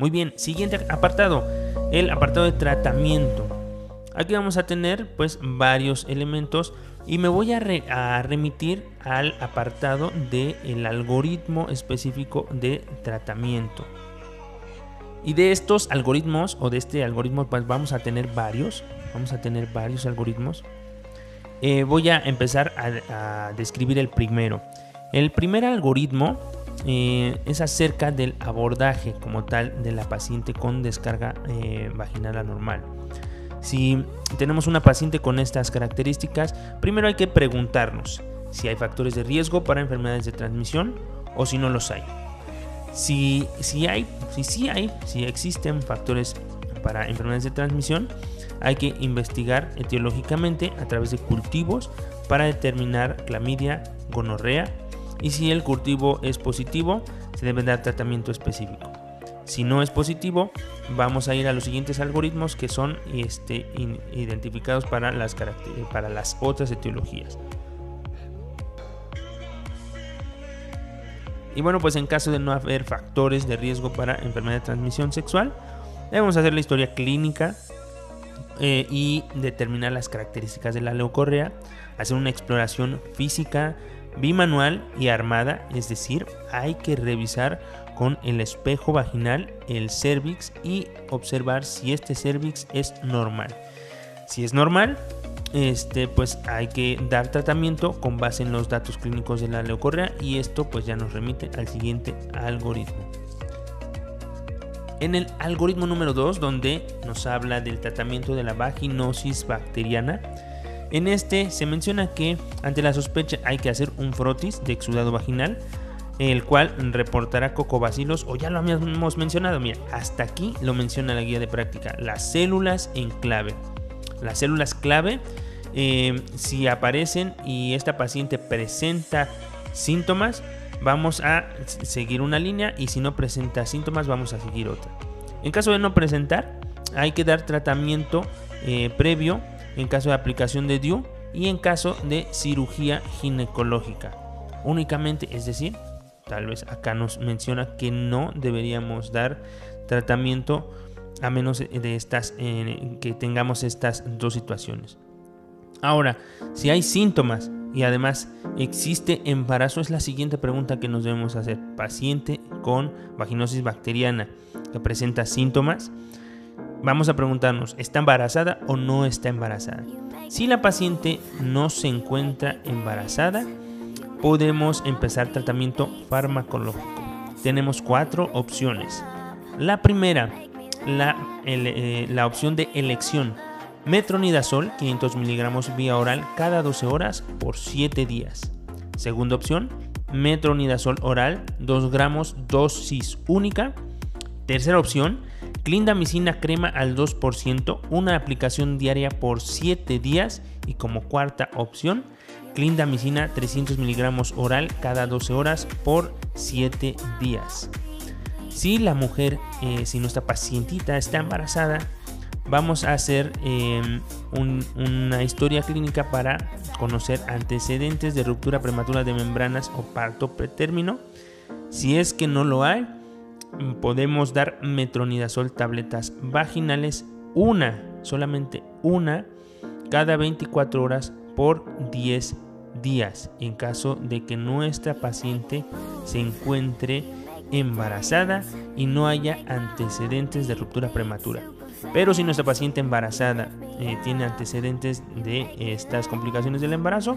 Muy bien, siguiente apartado, el apartado de tratamiento. Aquí vamos a tener pues varios elementos y me voy a, remitir al apartado del algoritmo específico de tratamiento. Y de estos algoritmos o de este algoritmo pues vamos a tener varios, vamos a tener varios algoritmos. Eh, voy a empezar a, describir el primero. El primer algoritmo eh, es acerca del abordaje como tal de la paciente con descarga eh, vaginal anormal. Si tenemos una paciente con estas características, primero hay que preguntarnos si hay factores de riesgo para enfermedades de transmisión o si no los hay. Si, si hay, si hay, si existen factores para enfermedades de transmisión, hay que investigar etiológicamente a través de cultivos para determinar clamidia, gonorrea y si el cultivo es positivo, se debe dar tratamiento específico. Si no es positivo, vamos a ir a los siguientes algoritmos que son este, identificados para las, otras etiologías. Y bueno, pues en caso de no haber factores de riesgo para enfermedad de transmisión sexual, debemos hacer la historia clínica eh, y determinar las características de la leucorrea, hacer una exploración física, bimanual y armada, es decir, hay que revisar con el espejo vaginal el cervix y observar si este cervix es normal. Si es normal, este, pues hay que dar tratamiento con base en los datos clínicos de la leucorrea y esto pues ya nos remite al siguiente algoritmo. En el algoritmo número 2, donde nos habla del tratamiento de la vaginosis bacteriana, en este se menciona que ante la sospecha hay que hacer un frotis de exudado vaginal, el cual reportará cocobacilos o ya lo habíamos mencionado, mira, hasta aquí lo menciona la guía de práctica, las células en clave. Las células clave, eh, si aparecen y esta paciente presenta síntomas, vamos a seguir una línea y si no presenta síntomas vamos a seguir otra. En caso de no presentar, hay que dar tratamiento eh, previo en caso de aplicación de DIU y en caso de cirugía ginecológica. Únicamente, es decir, tal vez acá nos menciona que no deberíamos dar tratamiento a menos de estas que tengamos estas dos situaciones. Ahora, si hay síntomas y además existe embarazo, es la siguiente pregunta que nos debemos hacer. Paciente con vaginosis bacteriana que presenta síntomas, vamos a preguntarnos, ¿está embarazada o no está embarazada? Si la paciente no se encuentra embarazada, podemos empezar tratamiento farmacológico. Tenemos cuatro opciones. La primera, la, eh, la opción de elección. Metronidazol, 500 miligramos vía oral cada 12 horas por 7 días. Segunda opción, metronidazol oral, 2 gramos dosis única. Tercera opción, clindamicina crema al 2%, una aplicación diaria por 7 días. Y como cuarta opción, clindamicina 300 miligramos oral cada 12 horas por 7 días. Si la mujer, eh, si nuestra pacientita está embarazada, vamos a hacer em, una historia clínica para conocer antecedentes de ruptura prematura de membranas o parto pretérmino. Si es que no lo hay, podemos dar metronidazol tabletas vaginales, una, solamente una, cada 24 horas por 10 días, en caso de que nuestra paciente se encuentre embarazada y no haya antecedentes de ruptura prematura. Pero si nuestra paciente embarazada eh, tiene antecedentes de estas complicaciones del embarazo,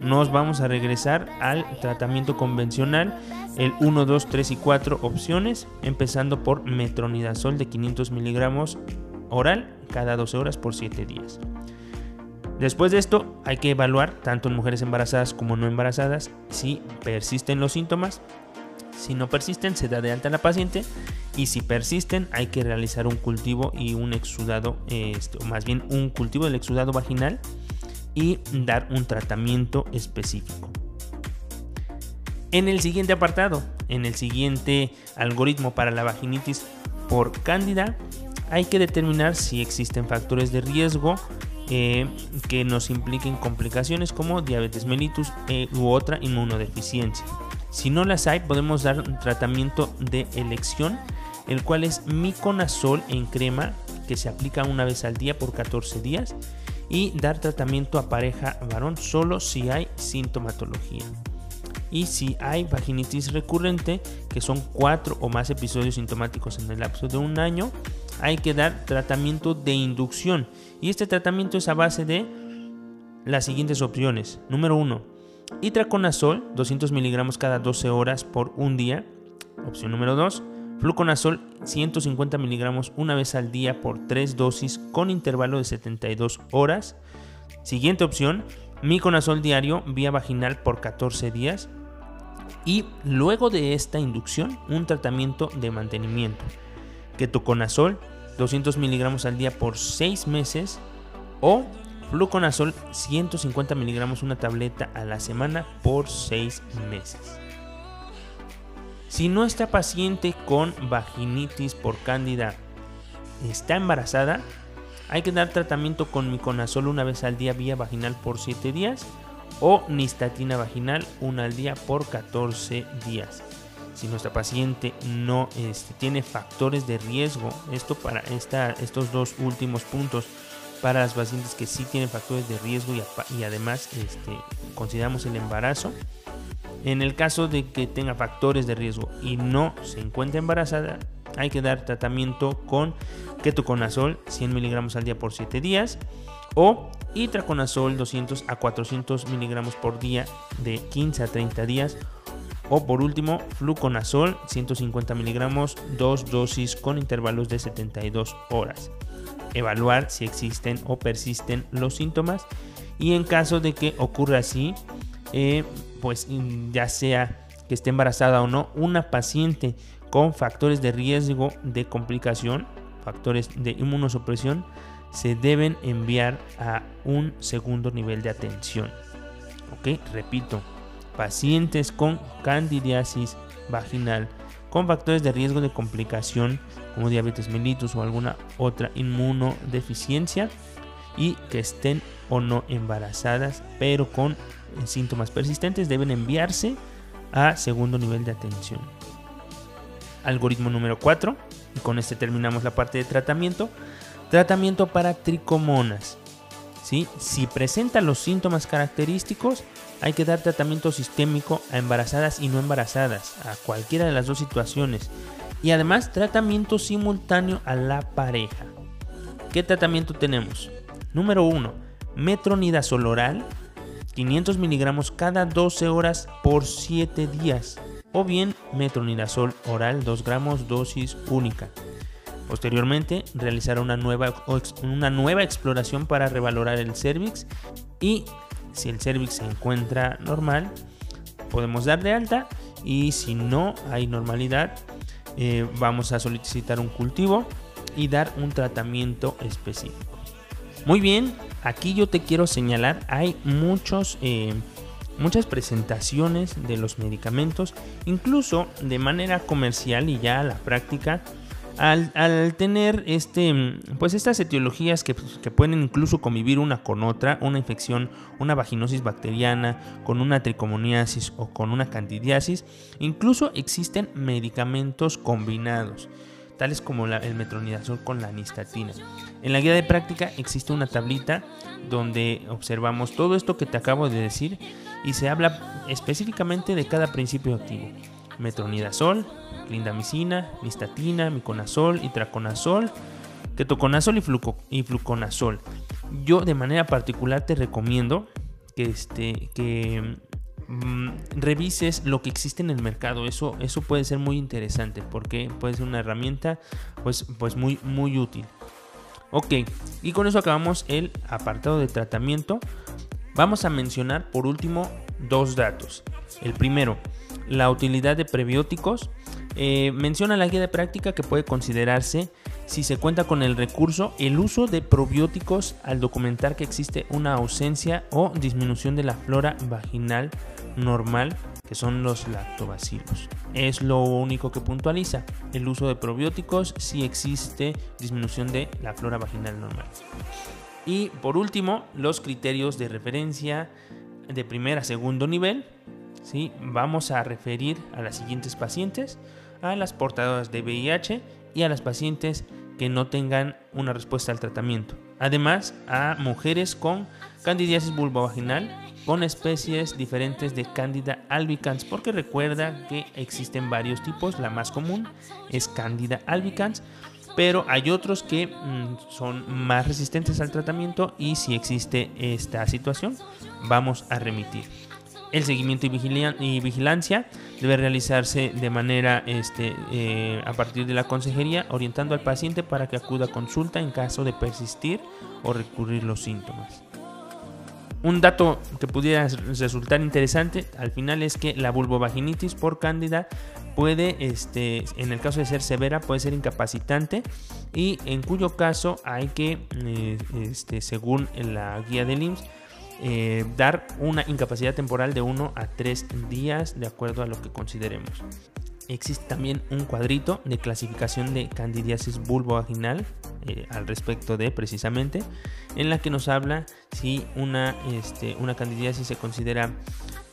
nos vamos a regresar al tratamiento convencional, el 1, 2, 3 y 4 opciones, empezando por metronidazol de 500 miligramos oral cada 12 horas por 7 días. Después de esto hay que evaluar, tanto en mujeres embarazadas como no embarazadas, si persisten los síntomas. Si no persisten, se da de alta la paciente y si persisten hay que realizar un cultivo y un exudado, este, más bien un cultivo del exudado vaginal y dar un tratamiento específico. En el siguiente apartado, en el siguiente algoritmo para la vaginitis por cándida, hay que determinar si existen factores de riesgo eh, que nos impliquen complicaciones como diabetes mellitus eh, u otra inmunodeficiencia. Si no las hay, podemos dar un tratamiento de elección el cual es miconazol en crema que se aplica una vez al día por 14 días y dar tratamiento a pareja varón solo si hay sintomatología. Y si hay vaginitis recurrente, que son cuatro o más episodios sintomáticos en el lapso de un año, hay que dar tratamiento de inducción. Y este tratamiento es a base de las siguientes opciones. Número 1. Itraconazol, 200 miligramos cada 12 horas por un día. Opción número 2. Fluconazol 150 miligramos una vez al día por 3 dosis con intervalo de 72 horas. Siguiente opción, miconazol diario vía vaginal por 14 días. Y luego de esta inducción, un tratamiento de mantenimiento. Ketoconazol 200 miligramos al día por 6 meses. O fluconazol 150 miligramos una tableta a la semana por 6 meses. Si nuestra paciente con vaginitis por cándida está embarazada, hay que dar tratamiento con miconazol una vez al día vía vaginal por 7 días o nistatina vaginal una al día por 14 días. Si nuestra paciente no este, tiene factores de riesgo, esto para estos dos últimos puntos, para las pacientes que sí tienen factores de riesgo y, además este, consideramos el embarazo, en el caso de que tenga factores de riesgo y no se encuentre embarazada, hay que dar tratamiento con ketoconazol 100 miligramos al día por 7 días o itraconazol 200 a 400 miligramos por día de 15 a 30 días o por último fluconazol 150 miligramos dos dosis con intervalos de 72 horas evaluar si existen o persisten los síntomas y en caso de que ocurra así eh, pues ya sea que esté embarazada o no, una paciente con factores de riesgo de complicación, factores de inmunosupresión, se deben enviar a un segundo nivel de atención. Ok, repito, pacientes con candidiasis vaginal, con factores de riesgo de complicación como diabetes mellitus o alguna otra inmunodeficiencia y que estén o no embarazadas, pero con síntomas persistentes deben enviarse a segundo nivel de atención. Algoritmo número 4, y con este terminamos la parte de tratamiento. Tratamiento para tricomonas. ¿sí? Si presenta los síntomas característicos, hay que dar tratamiento sistémico a embarazadas y no embarazadas, a cualquiera de las dos situaciones. Y además tratamiento simultáneo a la pareja. ¿Qué tratamiento tenemos? Número 1. Metronidazol oral 500 miligramos cada 12 horas por 7 días. O bien metronidazol oral 2 gramos dosis única. Posteriormente realizará una nueva, una nueva exploración para revalorar el cervix y si el cervix se encuentra normal podemos dar de alta y si no hay normalidad eh, vamos a solicitar un cultivo y dar un tratamiento específico. Muy bien, aquí yo te quiero señalar, hay muchos, eh, muchas presentaciones de los medicamentos, incluso de manera comercial y ya a la práctica. Al, tener este, pues estas etiologías que, que, pueden incluso convivir una con otra, una infección, una vaginosis bacteriana, con una tricomoniasis o con una candidiasis, incluso existen medicamentos combinados tales como el metronidazol con la nistatina. En la guía de práctica existe una tablita donde observamos todo esto que te acabo de decir y se habla específicamente de cada principio activo. Metronidazol, clindamicina, nistatina, miconazol, itraconazol, ketoconazol y, fluconazol. Yo de manera particular te recomiendo que, este, que Mm, revises lo que existe en el mercado. Eso, eso puede ser muy interesante porque puede ser una herramienta pues, pues muy, muy útil. Ok, y con eso acabamos el apartado de tratamiento. Vamos a mencionar por último dos datos. El primero, la utilidad de prebióticos. Eh, menciona la guía de práctica que puede considerarse si se cuenta con el recurso el uso de probióticos al documentar que existe una ausencia o disminución de la flora vaginal normal que son los lactobacilos. Es lo único que puntualiza el uso de probióticos si existe disminución de la flora vaginal normal. Y por último, los criterios de referencia de primer a segundo nivel. ¿Sí? Vamos a referir a las siguientes pacientes, a las portadoras de VIH, y a las pacientes que no tengan una respuesta al tratamiento. Además, a mujeres con candidiasis vulvovaginal con especies diferentes de Candida albicans, porque recuerda que existen varios tipos, la más común es Candida albicans, pero hay otros que mm, son más resistentes al tratamiento y si existe esta situación, vamos a remitir. El seguimiento y, vigilancia debe realizarse de manera este, eh, a partir de la consejería, orientando al paciente para que acuda a consulta en caso de persistir o recurrir los síntomas. Un dato que pudiera resultar interesante al final es que la vulvovaginitis por cándida puede, este, en el caso de ser severa, puede ser incapacitante y en cuyo caso hay que, eh, este, según la guía del IMSS, eh, dar una incapacidad temporal de 1 a 3 días de acuerdo a lo que consideremos. Existe también un cuadrito de clasificación de candidiasis vulvovaginal eh, al respecto de precisamente, en la que nos habla si una, este, una candidiasis se considera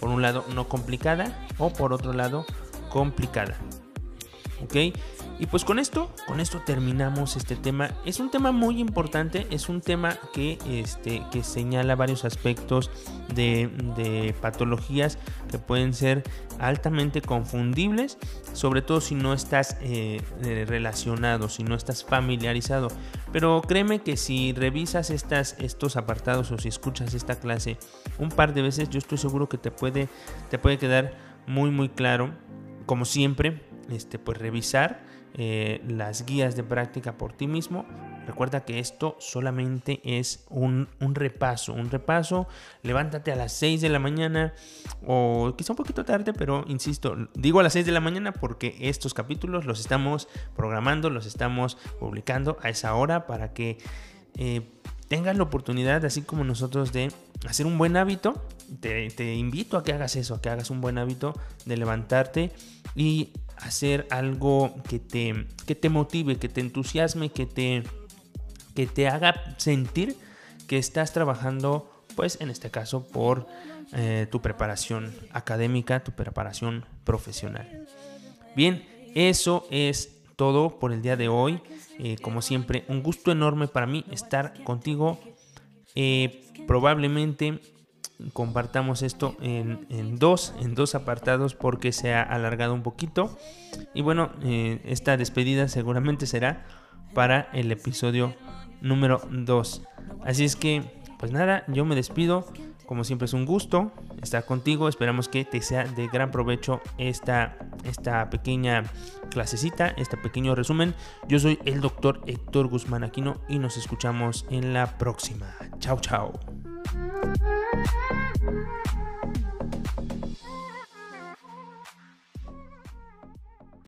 por un lado no complicada o por otro lado complicada. ¿Ok? Y pues con esto, con esto terminamos este tema. Es un tema muy importante, es un tema que, este, que señala varios aspectos de, patologías que pueden ser altamente confundibles, sobre todo si no estás eh, eh, relacionado, si no estás familiarizado. Pero créeme que si revisas estas, estos apartados o si escuchas esta clase un par de veces, yo estoy seguro que te puede, te puede quedar muy muy claro. Como siempre, este, pues revisar eh, las guías de práctica por ti mismo. Recuerda que esto solamente es un, repaso, un repaso. Levántate a las 6 de la mañana o quizá un poquito tarde, pero insisto, digo a las 6 de la mañana porque estos capítulos los estamos programando, los estamos publicando a esa hora para que eh, tengas la oportunidad, así como nosotros, de hacer un buen hábito. Te, te invito a que hagas eso, a que hagas un buen hábito de levantarte y hacer algo que te, que te motive, que te entusiasme, que te, que te haga sentir que estás trabajando, pues en este caso, por eh, tu preparación académica, tu preparación profesional. Bien, eso es todo por el día de hoy. Eh, como siempre, un gusto enorme para mí estar contigo. Eh, probablemente compartamos esto en, dos, en dos apartados porque se ha alargado un poquito. Y bueno, eh, esta despedida seguramente será para el episodio número 2. Así es que, pues nada, yo me despido. Como siempre es un gusto estar contigo. Esperamos que te sea de gran provecho esta, esta pequeña clasecita, este pequeño resumen. Yo soy el doctor Héctor Guzmán Aquino y nos escuchamos en la próxima. Chao, chao.